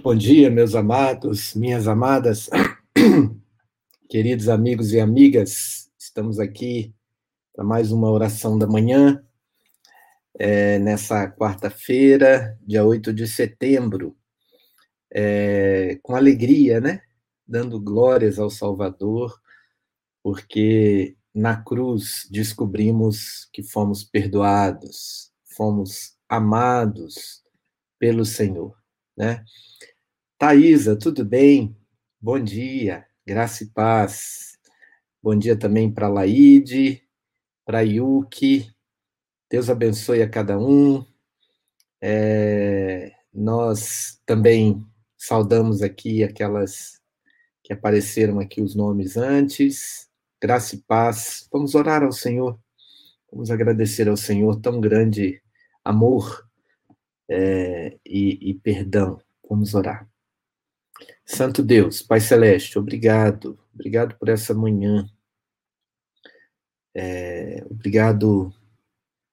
bom dia, meus amados, minhas amadas, queridos amigos e amigas. Estamos aqui para mais uma oração da manhã, é, nessa quarta-feira, dia 8 de setembro, é, com alegria, né? Dando glórias ao Salvador, porque na cruz descobrimos que fomos perdoados, fomos amados pelo Senhor, né? Thaisa, tudo bem? Bom dia, graça e paz. Bom dia também para Laide, para Yuki. Deus abençoe a cada um. É, nós também saudamos aqui aquelas que apareceram aqui os nomes antes. Graça e paz. Vamos orar ao Senhor. Vamos agradecer ao Senhor tão grande amor é, e, e perdão. Vamos orar. Santo Deus, Pai Celeste, obrigado, obrigado por essa manhã, é, obrigado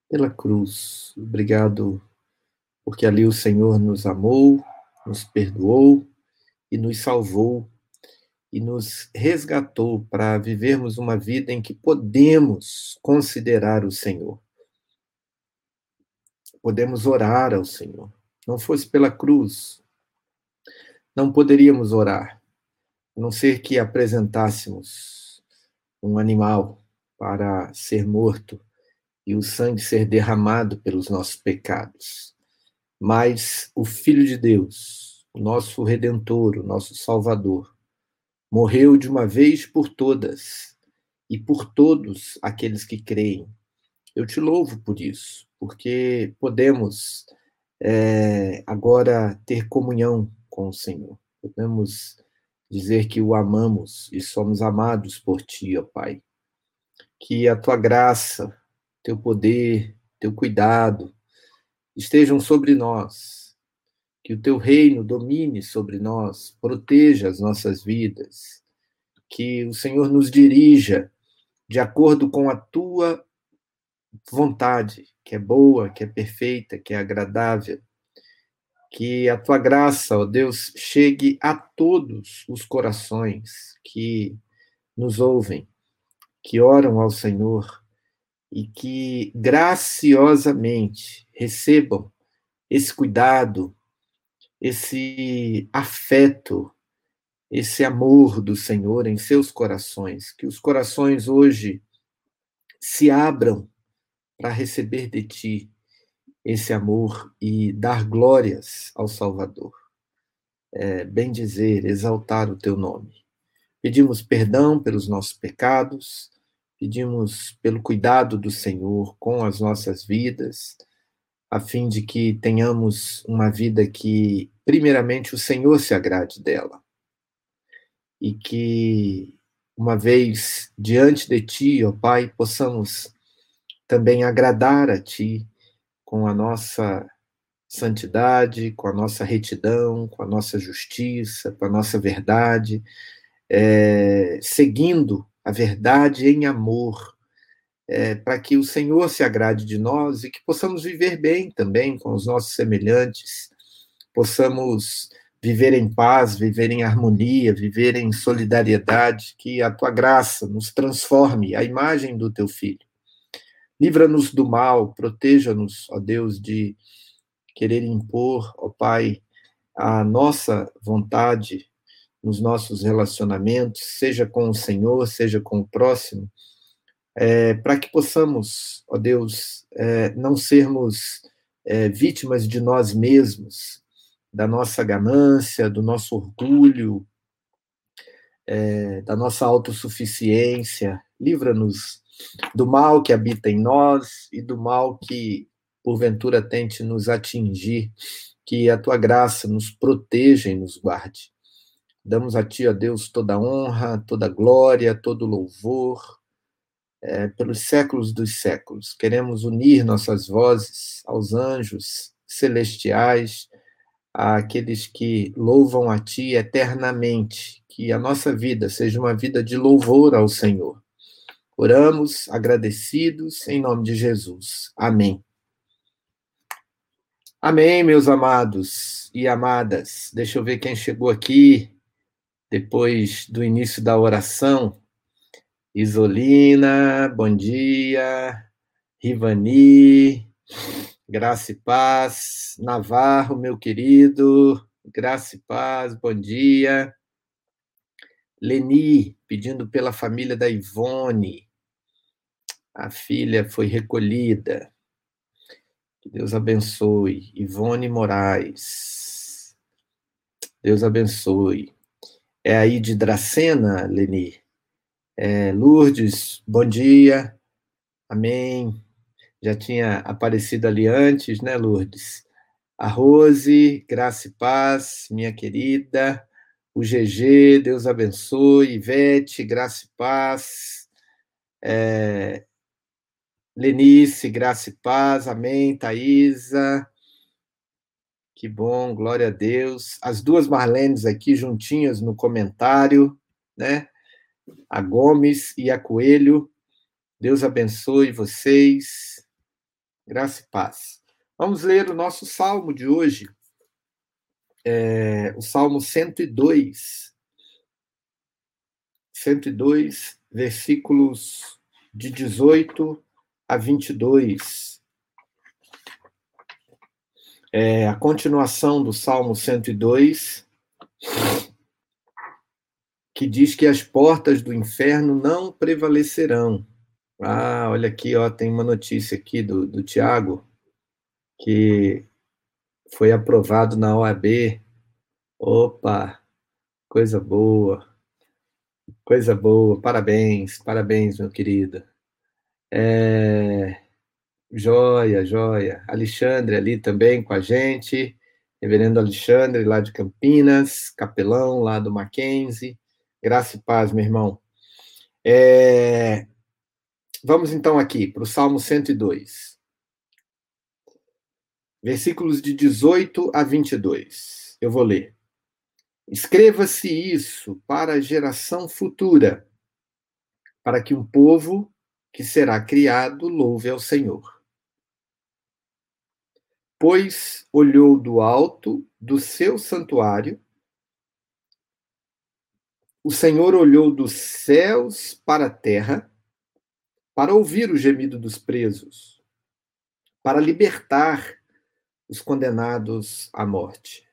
pela cruz, obrigado porque ali o Senhor nos amou, nos perdoou e nos salvou e nos resgatou para vivermos uma vida em que podemos considerar o Senhor. Podemos orar ao Senhor. Não fosse pela cruz, não poderíamos orar, a não ser que apresentássemos um animal para ser morto e o sangue ser derramado pelos nossos pecados. Mas o Filho de Deus, o nosso Redentor, o nosso Salvador, morreu de uma vez por todas e por todos aqueles que creem. Eu te louvo por isso, porque podemos é, agora ter comunhão com o Senhor. Podemos dizer que o amamos e somos amados por Ti, ó Pai. Que a Tua graça, Teu poder, Teu cuidado estejam sobre nós. Que o Teu reino domine sobre nós, proteja as nossas vidas. Que o Senhor nos dirija de acordo com a Tua vontade, que é boa, que é perfeita, que é agradável que a tua graça, ó Deus, chegue a todos os corações que nos ouvem, que oram ao Senhor e que graciosamente recebam esse cuidado, esse afeto, esse amor do Senhor em seus corações, que os corações hoje se abram para receber de ti esse amor e dar glórias ao Salvador. é, bendizer, exaltar o teu nome. Pedimos perdão pelos nossos pecados, pedimos pelo cuidado do Senhor com as nossas vidas, a fim de que tenhamos uma vida que, primeiramente, o Senhor se agrade dela. E que, uma vez diante de Ti, ó Pai, possamos também agradar a Ti com a nossa santidade, com a nossa retidão, com a nossa justiça, com a nossa verdade, é, seguindo a verdade em amor, é, para que o Senhor se agrade de nós e que possamos viver bem também com os nossos semelhantes, possamos viver em paz, viver em harmonia, viver em solidariedade, que a tua graça nos transforme à imagem do teu filho. Livra-nos do mal, proteja-nos, ó Deus, de querer impor, ó Pai, a nossa vontade nos nossos relacionamentos, seja com o Senhor, seja com o próximo, é, para que possamos, ó Deus, é, não sermos é, vítimas de nós mesmos, da nossa ganância, do nosso orgulho, é, da nossa autossuficiência. Livra-nos do mal que habita em nós e do mal que, porventura, tente nos atingir. Que a tua graça nos proteja e nos guarde. Damos a Ti, ó Deus, toda honra, toda glória, todo louvor, é, pelos séculos dos séculos. Queremos unir nossas vozes aos anjos celestiais, àqueles que louvam a Ti eternamente. Que a nossa vida seja uma vida de louvor ao Senhor. Oramos agradecidos em nome de Jesus. Amém. Amém, meus amados e amadas. Deixa eu ver quem chegou aqui depois do início da oração. Isolina, bom dia. Rivani, graça e paz. Navarro, meu querido, graça e paz, bom dia. Leni, pedindo pela família da Ivone. A filha foi recolhida. Que Deus abençoe. Ivone Moraes. Deus abençoe. É aí de Dracena, Leni. É, Lourdes, bom dia. Amém. Já tinha aparecido ali antes, né, Lourdes? A Rose, graça e paz, minha querida. O GG, Deus abençoe. Ivete, graça e paz. É, Lenice, graça e paz. Amém. Thaisa. Que bom, glória a Deus. As duas Marlenes aqui juntinhas no comentário, né? A Gomes e a Coelho. Deus abençoe vocês. Graça e paz. Vamos ler o nosso salmo de hoje. É, o Salmo 102. 102, versículos de 18 a 22 é a continuação do Salmo 102, que diz que as portas do inferno não prevalecerão. Ah, olha aqui, ó, tem uma notícia aqui do, do Tiago, que foi aprovado na OAB. Opa, coisa boa, coisa boa, parabéns, parabéns, meu querido. É, Joia, joia. Alexandre ali também com a gente. Reverendo Alexandre, lá de Campinas. Capelão, lá do Mackenzie. Graça e paz, meu irmão. É... Vamos então aqui para o Salmo 102. Versículos de 18 a 22. Eu vou ler. Escreva-se isso para a geração futura, para que um povo que será criado louve ao Senhor pois olhou do alto do seu santuário. O Senhor olhou dos céus para a terra para ouvir o gemido dos presos, para libertar os condenados à morte,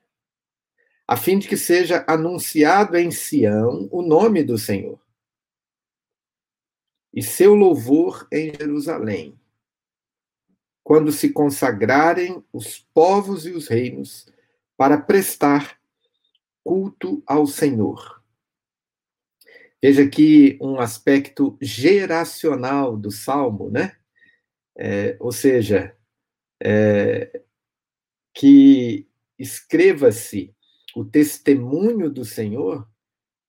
a fim de que seja anunciado em Sião o nome do Senhor e seu louvor em Jerusalém quando se consagrarem os povos e os reinos para prestar culto ao Senhor. Veja aqui um aspecto geracional do salmo, né? É, ou seja, é, que escreva-se o testemunho do Senhor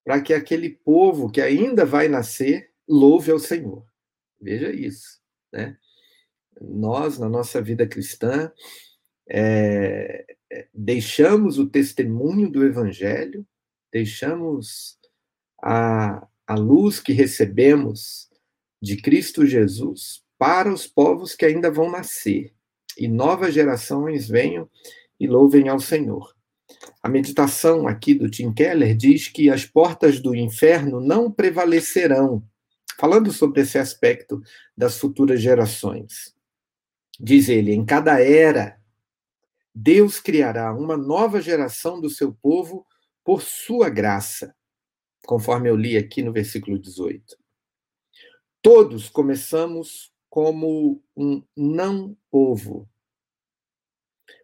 para que aquele povo que ainda vai nascer louve ao Senhor. Veja isso, né? Nós, na nossa vida cristã, é, é deixamos o testemunho do Evangelho, deixamos a, a luz que recebemos de Cristo Jesus para os povos que ainda vão nascer e novas gerações venham e louvem ao Senhor. A meditação aqui do Tim Keller diz que as portas do inferno não prevalecerão, falando sobre esse aspecto das futuras gerações. Diz ele: em cada era, Deus criará uma nova geração do seu povo por sua graça, conforme eu li aqui no versículo 18. Todos começamos como um não povo.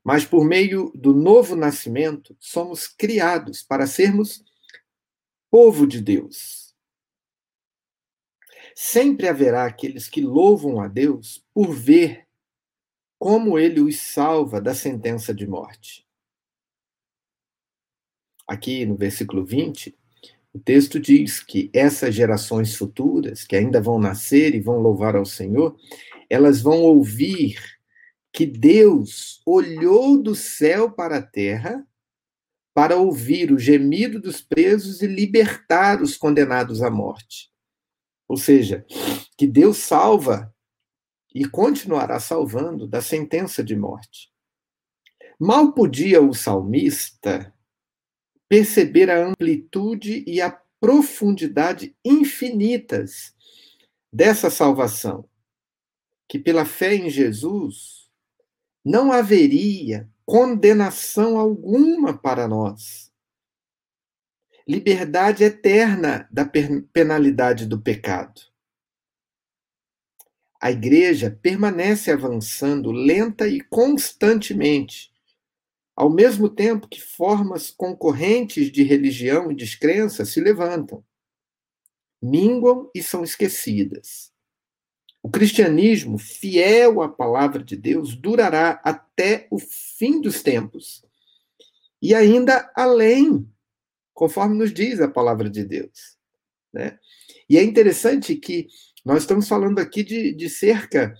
Mas por meio do novo nascimento, somos criados para sermos povo de Deus. Sempre haverá aqueles que louvam a Deus por ver como ele os salva da sentença de morte. Aqui no versículo 20, o texto diz que essas gerações futuras, que ainda vão nascer e vão louvar ao Senhor, elas vão ouvir que Deus olhou do céu para a terra para ouvir o gemido dos presos e libertar os condenados à morte. Ou seja, que Deus salva e continuará salvando da sentença de morte. Mal podia o salmista perceber a amplitude e a profundidade infinitas dessa salvação, que pela fé em Jesus não haveria condenação alguma para nós. Liberdade eterna da penalidade do pecado. A igreja permanece avançando lenta e constantemente ao mesmo tempo que formas concorrentes de religião e descrença se levantam, minguam e são esquecidas. O cristianismo, fiel à palavra de Deus, durará até o fim dos tempos e ainda além, conforme nos diz a palavra de Deus. Né? E é interessante que nós estamos falando aqui de, de cerca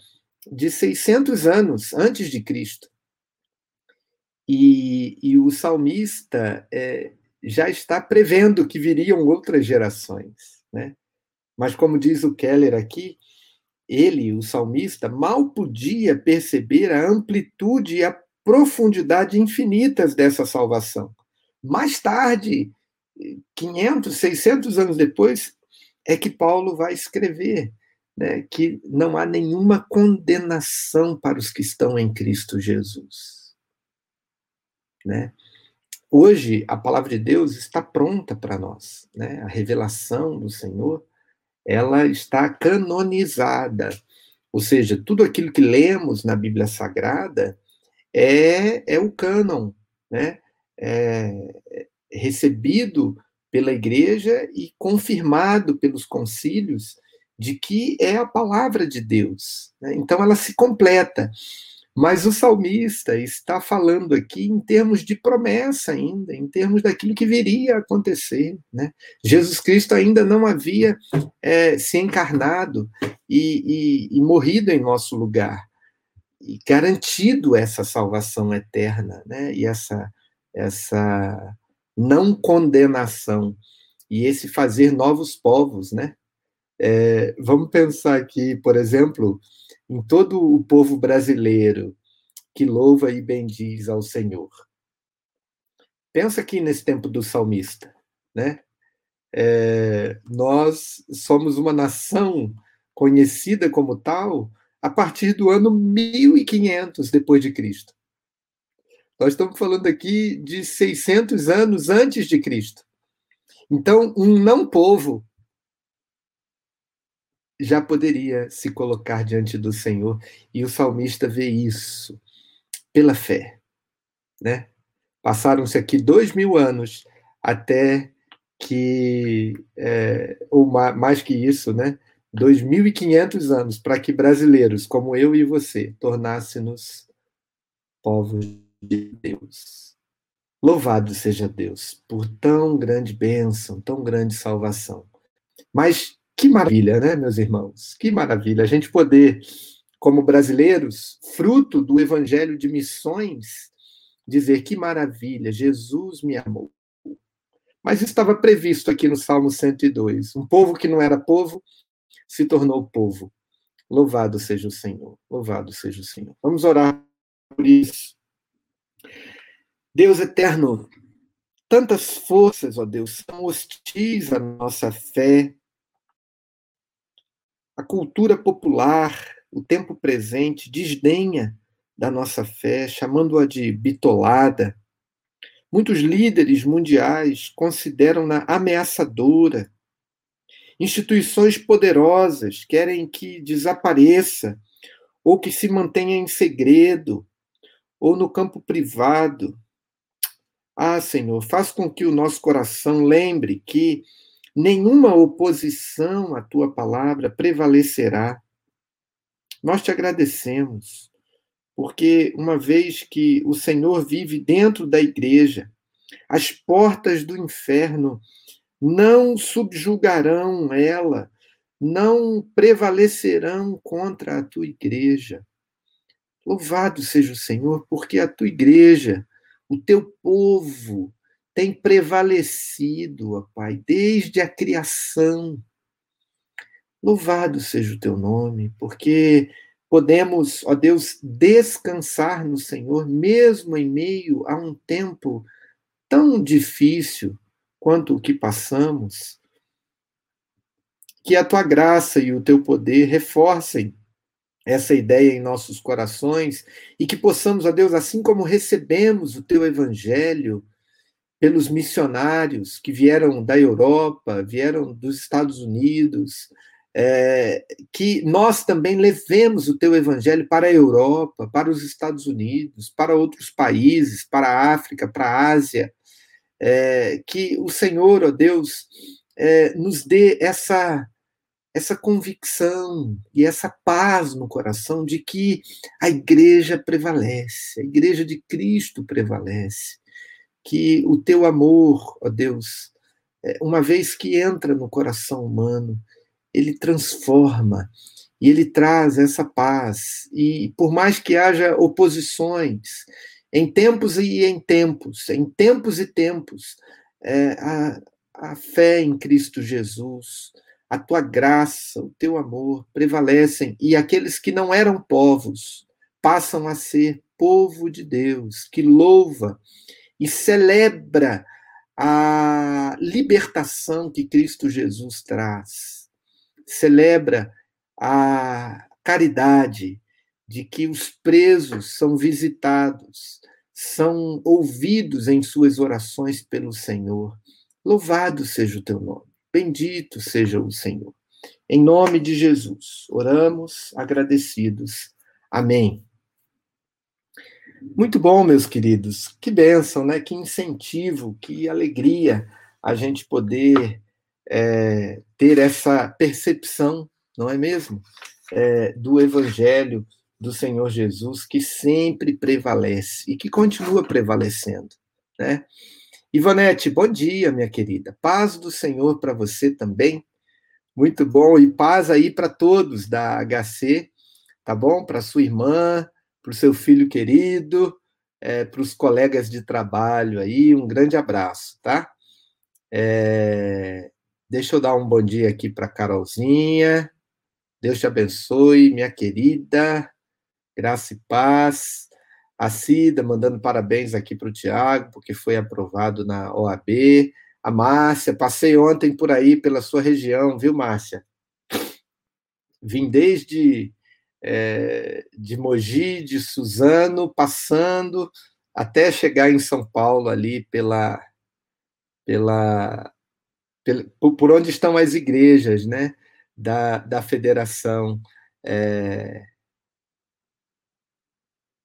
de 600 anos antes de Cristo. E, e o salmista é, já está prevendo que viriam outras gerações. Né? Mas, como diz o Keller aqui, ele, o salmista, mal podia perceber a amplitude e a profundidade infinitas dessa salvação. Mais tarde, 500, 600 anos depois, é que Paulo vai escrever né, que não há nenhuma condenação para os que estão em Cristo Jesus. Né? Hoje, a palavra de Deus está pronta para nós. Né? A revelação do Senhor ela está canonizada. Ou seja, tudo aquilo que lemos na Bíblia Sagrada é, é o cânon, né? É, recebido pela igreja e confirmado pelos concílios de que é a palavra de Deus. Né? Então ela se completa. Mas o salmista está falando aqui em termos de promessa ainda, em termos daquilo que viria a acontecer. Né? Jesus Cristo ainda não havia é, se encarnado e, e, e, morrido em nosso lugar, e garantido essa salvação eterna, né? e essa, essa não condenação, e esse fazer novos povos. Né? É, vamos pensar aqui, por exemplo, em todo o povo brasileiro que louva e bendiz ao Senhor. Pensa aqui nesse tempo do salmista, né? É, nós somos uma nação conhecida como tal a partir do ano 1500 depois de Cristo. Nós estamos falando aqui de 600 anos antes de Cristo. Então, um não povo já poderia se colocar diante do Senhor. E o salmista vê isso pela fé. Né? Passaram-se aqui dois mil anos até que, é, ou mais que isso, né? 2.500 anos para que brasileiros como eu e você tornassem-nos povos de Deus. Louvado seja Deus por tão grande bênção, tão grande salvação. Mas que maravilha, né, meus irmãos? Que maravilha a gente poder, como brasileiros, fruto do evangelho de missões, dizer que maravilha, Jesus me amou. Mas estava previsto aqui no Salmo 102. Um povo que não era povo se tornou povo. Louvado seja o Senhor, louvado seja o Senhor. Vamos orar por isso. Deus eterno, tantas forças, ó Deus, são hostis à nossa fé, a cultura popular, o tempo presente, desdenha da nossa fé, chamando-a de bitolada. Muitos líderes mundiais consideram-na ameaçadora. Instituições poderosas querem que desapareça, ou que se mantenha em segredo, ou no campo privado. Ah, Senhor, faz com que o nosso coração lembre que nenhuma oposição à tua palavra prevalecerá. Nós te agradecemos, porque uma vez que o Senhor vive dentro da igreja, as portas do inferno não subjugarão ela, não prevalecerão contra a tua igreja. Louvado seja o Senhor, porque a tua igreja, o teu povo, tem prevalecido, ó Pai, desde a criação. Louvado seja o teu nome, porque podemos, ó Deus, descansar no Senhor, mesmo em meio a um tempo tão difícil quanto o que passamos. Que a tua graça e o teu poder reforcem essa ideia em nossos corações e que possamos, ó Deus, assim como recebemos o teu evangelho, pelos missionários que vieram da Europa, vieram dos Estados Unidos, é, que nós também levemos o teu evangelho para a Europa, para os Estados Unidos, para outros países, para a África, para a Ásia, é, que o Senhor, ó Deus, é, nos dê essa essa convicção e essa paz no coração de que a igreja prevalece, a igreja de Cristo prevalece, que o teu amor, ó Deus, é, uma vez que entra no coração humano, ele transforma e ele traz essa paz. E por mais que haja oposições, em tempos e em tempos, em tempos e tempos, é, a, a fé em Cristo Jesus, a tua graça, o teu amor prevalecem, e aqueles que não eram povos passam a ser povo de Deus, que louva e celebra a libertação que Cristo Jesus traz. Celebra a caridade de que os presos são visitados, são ouvidos em suas orações pelo Senhor. Louvado seja o teu nome. Bendito seja o Senhor. Em nome de Jesus, oramos agradecidos. Amém. Muito bom, meus queridos. Que bênção, né? Que incentivo, que alegria a gente poder é, ter essa percepção, não é mesmo? É, do Evangelho do Senhor Jesus, que sempre prevalece e que continua prevalecendo, né? Ivonete, bom dia, minha querida. Paz do Senhor para você também. Muito bom. E paz aí para todos da HC, tá bom? Para sua irmã, para o seu filho querido, é, para os colegas de trabalho aí, um grande abraço, tá? É, deixa eu dar um bom dia aqui para Carolzinha. Deus te abençoe, minha querida. Graça e paz. A Cida mandando parabéns aqui para o Tiago, porque foi aprovado na OAB. A Márcia, passei ontem por aí pela sua região, viu, Márcia? Vim desde é, de Mogi, de Suzano, passando até chegar em São Paulo ali pela, pela, pela por onde estão as igrejas, né, da, da federação é,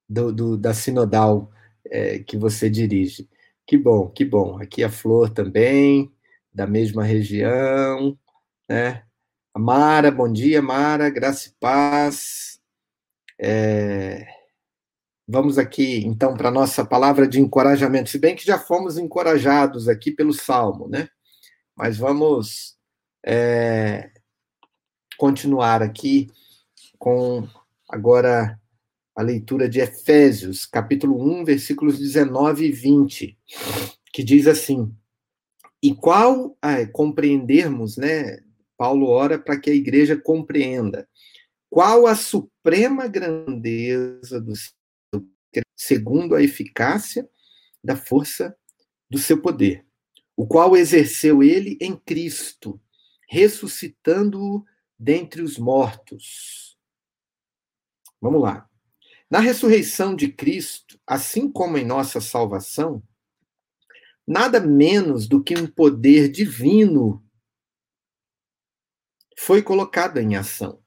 do, do, da sinodal é, que você dirige. Que bom, que bom. Aqui a Flor também, da mesma região, né? A Mara, bom dia, Mara, graça e paz. É... Vamos aqui, então, para a nossa palavra de encorajamento, se bem que já fomos encorajados aqui pelo Salmo, né? Mas vamos é... continuar aqui com agora a leitura de Efésios, capítulo 1, versículos 19 e 20, que diz assim: E qual compreendermos, né? Paulo ora para que a igreja compreenda qual a suprema grandeza do segundo a eficácia da força do seu poder, o qual exerceu ele em Cristo, ressuscitando-o dentre os mortos. Vamos lá. Na ressurreição de Cristo, assim como em nossa salvação, nada menos do que um poder divino foi colocado em ação.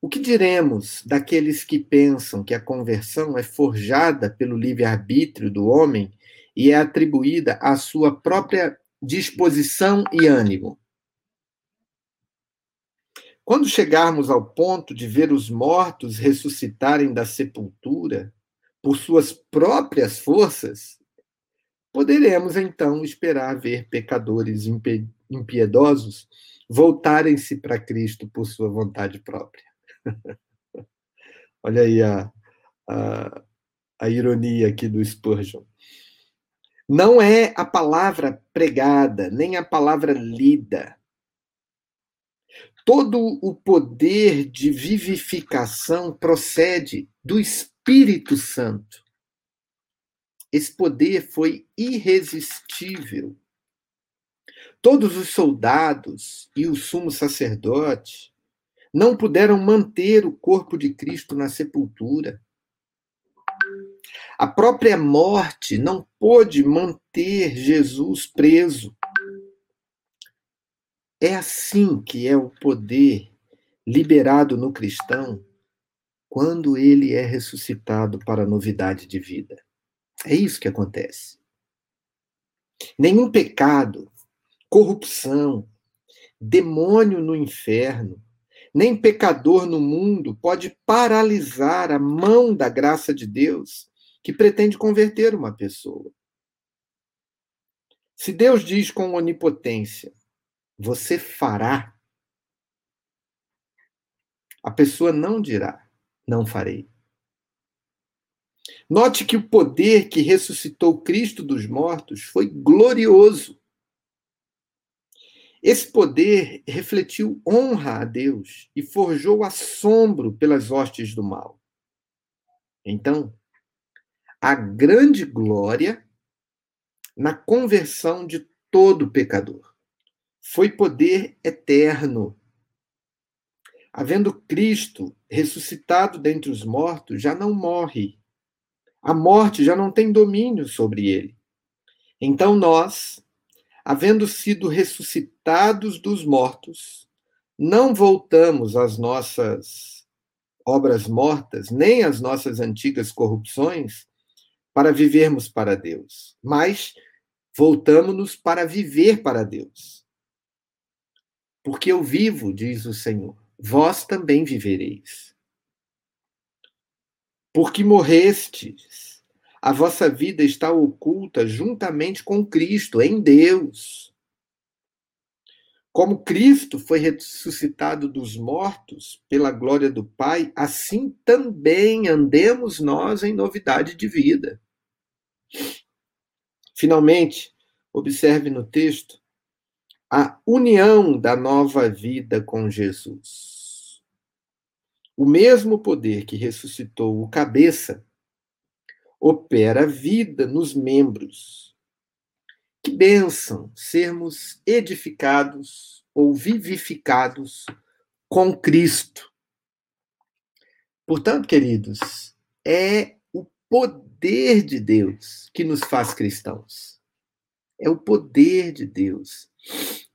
O que diremos daqueles que pensam que a conversão é forjada pelo livre-arbítrio do homem e é atribuída à sua própria disposição e ânimo? Quando chegarmos ao ponto de ver os mortos ressuscitarem da sepultura por suas próprias forças, poderemos então esperar ver pecadores impiedosos voltarem-se para Cristo por sua vontade própria. Olha aí a, a, a ironia aqui do Spurgeon. Não é a palavra pregada, nem a palavra lida, todo o poder de vivificação procede do Espírito Santo. Esse poder foi irresistível. Todos os soldados e o sumo sacerdote não puderam manter o corpo de Cristo na sepultura. A própria morte não pôde manter Jesus preso. É assim que é o poder liberado no cristão quando ele é ressuscitado para a novidade de vida. É isso que acontece. Nenhum pecado, corrupção, demônio no inferno, nem pecador no mundo pode paralisar a mão da graça de Deus que pretende converter uma pessoa. Se Deus diz com onipotência, você fará. A pessoa não dirá, não farei. Note que o poder que ressuscitou Cristo dos mortos foi glorioso. Esse poder refletiu honra a Deus e forjou assombro pelas hostes do mal. Então, a grande glória na conversão de todo pecador foi poder eterno. Havendo Cristo ressuscitado dentre os mortos, já não morre. A morte já não tem domínio sobre ele. Então nós, havendo sido ressuscitados dos mortos, não voltamos às nossas obras mortas, nem às nossas antigas corrupções, para vivermos para Deus, mas voltamos-nos para viver para Deus. Porque eu vivo, diz o Senhor, vós também vivereis. Porque morrestes, a vossa vida está oculta juntamente com Cristo, em Deus. Como Cristo foi ressuscitado dos mortos pela glória do Pai, assim também andemos nós em novidade de vida. Finalmente, observe no texto a união da nova vida com Jesus. O mesmo poder que ressuscitou o cabeça opera vida nos membros. Que bênção sermos edificados ou vivificados com Cristo. Portanto, queridos, é o poder de Deus que nos faz cristãos. É o poder de Deus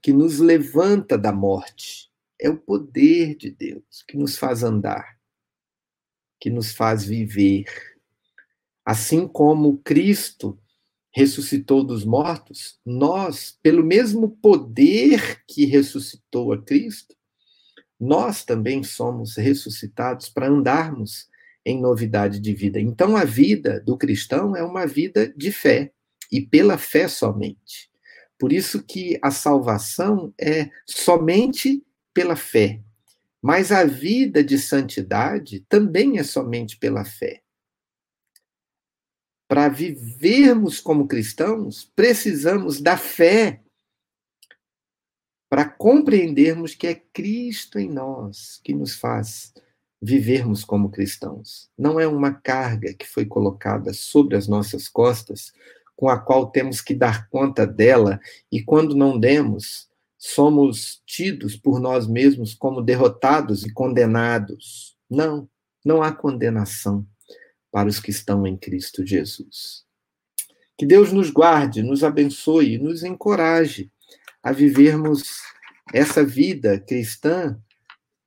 que nos levanta da morte. É o poder de Deus que nos faz andar, que nos faz viver. Assim como Cristo ressuscitou dos mortos, nós, pelo mesmo poder que ressuscitou a Cristo, nós também somos ressuscitados para andarmos em novidade de vida. Então, a vida do cristão é uma vida de fé, e pela fé somente. Por isso que a salvação é somente pela fé. Mas a vida de santidade também é somente pela fé. Para vivermos como cristãos, precisamos da fé para compreendermos que é Cristo em nós que nos faz vivermos como cristãos. Não é uma carga que foi colocada sobre as nossas costas, com a qual temos que dar conta dela, e quando não demos, somos tidos por nós mesmos como derrotados e condenados. Não, não há condenação para os que estão em Cristo Jesus. Que Deus nos guarde, nos abençoe e nos encoraje a vivermos essa vida cristã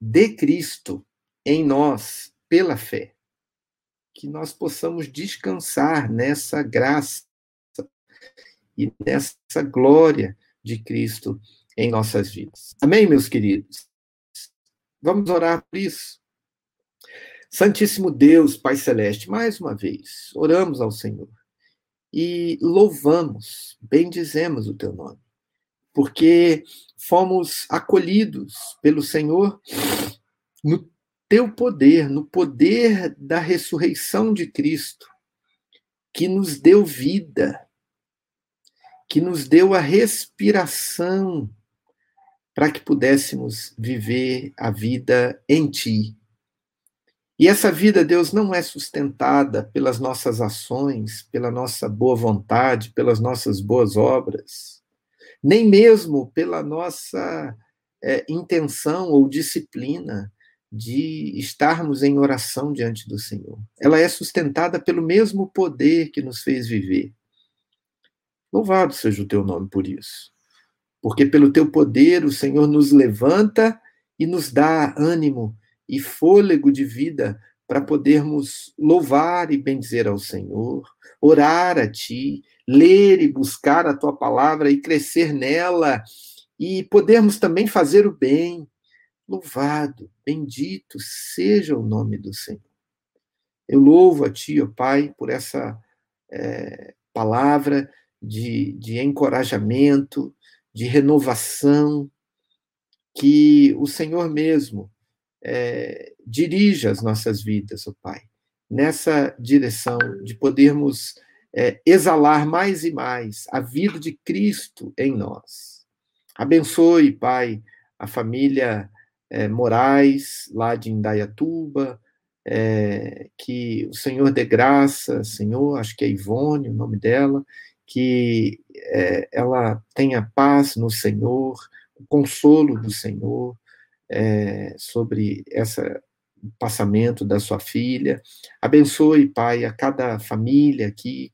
de Cristo em nós pela fé. Que nós possamos descansar nessa graça e nessa glória de Cristo em nossas vidas. Amém, meus queridos? Vamos orar por isso. Santíssimo Deus, Pai Celeste, mais uma vez, oramos ao Senhor e louvamos, bendizemos o teu nome, porque fomos acolhidos pelo Senhor no teu poder, no poder da ressurreição de Cristo, que nos deu vida, que nos deu a respiração para que pudéssemos viver a vida em Ti. E essa vida, Deus, não é sustentada pelas nossas ações, pela nossa boa vontade, pelas nossas boas obras, nem mesmo pela nossa é, intenção ou disciplina de estarmos em oração diante do Senhor. Ela é sustentada pelo mesmo poder que nos fez viver. Louvado seja o teu nome por isso. Porque pelo teu poder o Senhor nos levanta e nos dá ânimo e fôlego de vida para podermos louvar e bendizer ao Senhor, orar a Ti, ler e buscar a Tua palavra e crescer nela, e podermos também fazer o bem. Louvado, bendito seja o nome do Senhor. Eu louvo a Ti, ó Pai, por essa é, palavra de, de encorajamento, de renovação, que o Senhor mesmo é, dirija as nossas vidas, ó oh Pai, nessa direção de podermos é, exalar mais e mais a vida de Cristo em nós. Abençoe, Pai, a família é, Moraes, lá de Indaiatuba, é, que o Senhor dê graça, Senhor, acho que é Ivone o nome dela, que é, ela tenha paz no Senhor, o consolo do Senhor, é, sobre esse passamento da sua filha. Abençoe, Pai, a cada família aqui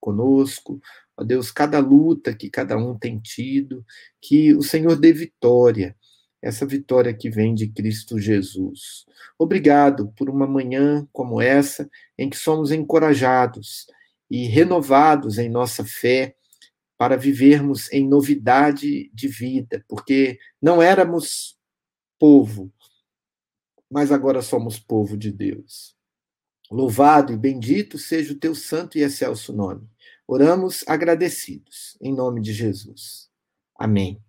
conosco, ó Deus, cada luta que cada um tem tido, que o Senhor dê vitória, essa vitória que vem de Cristo Jesus. Obrigado por uma manhã como essa, em que somos encorajados e renovados em nossa fé para vivermos em novidade de vida, porque não éramos povo, mas agora somos povo de Deus. Louvado e bendito seja o teu santo e excelso nome. Oramos agradecidos, em nome de Jesus. Amém.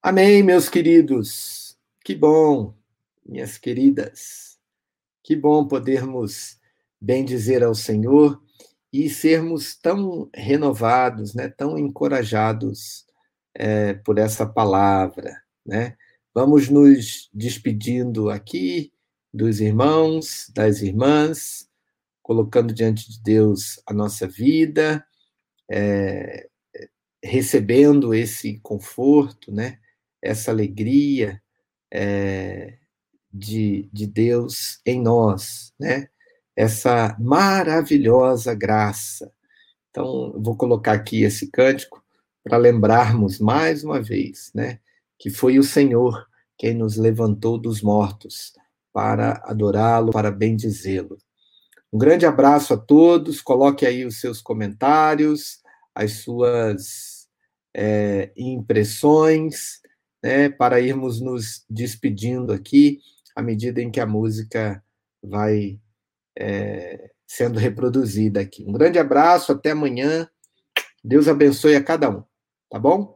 Amém, meus queridos. Que bom, minhas queridas. Que bom podermos bendizer ao Senhor e sermos tão renovados, né, tão encorajados é, por essa palavra né? Vamos nos despedindo aqui dos irmãos, das irmãs, colocando diante de Deus a nossa vida, é, recebendo esse conforto, né? Essa alegria é, de, de Deus em nós, né? Essa maravilhosa graça. Então, vou colocar aqui esse cântico para lembrarmos mais uma vez, né? que foi o Senhor quem nos levantou dos mortos para adorá-lo, para bendizê-lo. Um grande abraço a todos. Coloque aí os seus comentários, as suas é, impressões, né, para irmos nos despedindo aqui à medida em que a música vai é, sendo reproduzida aqui. Um grande abraço, até amanhã. Deus abençoe a cada um, tá bom?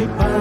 para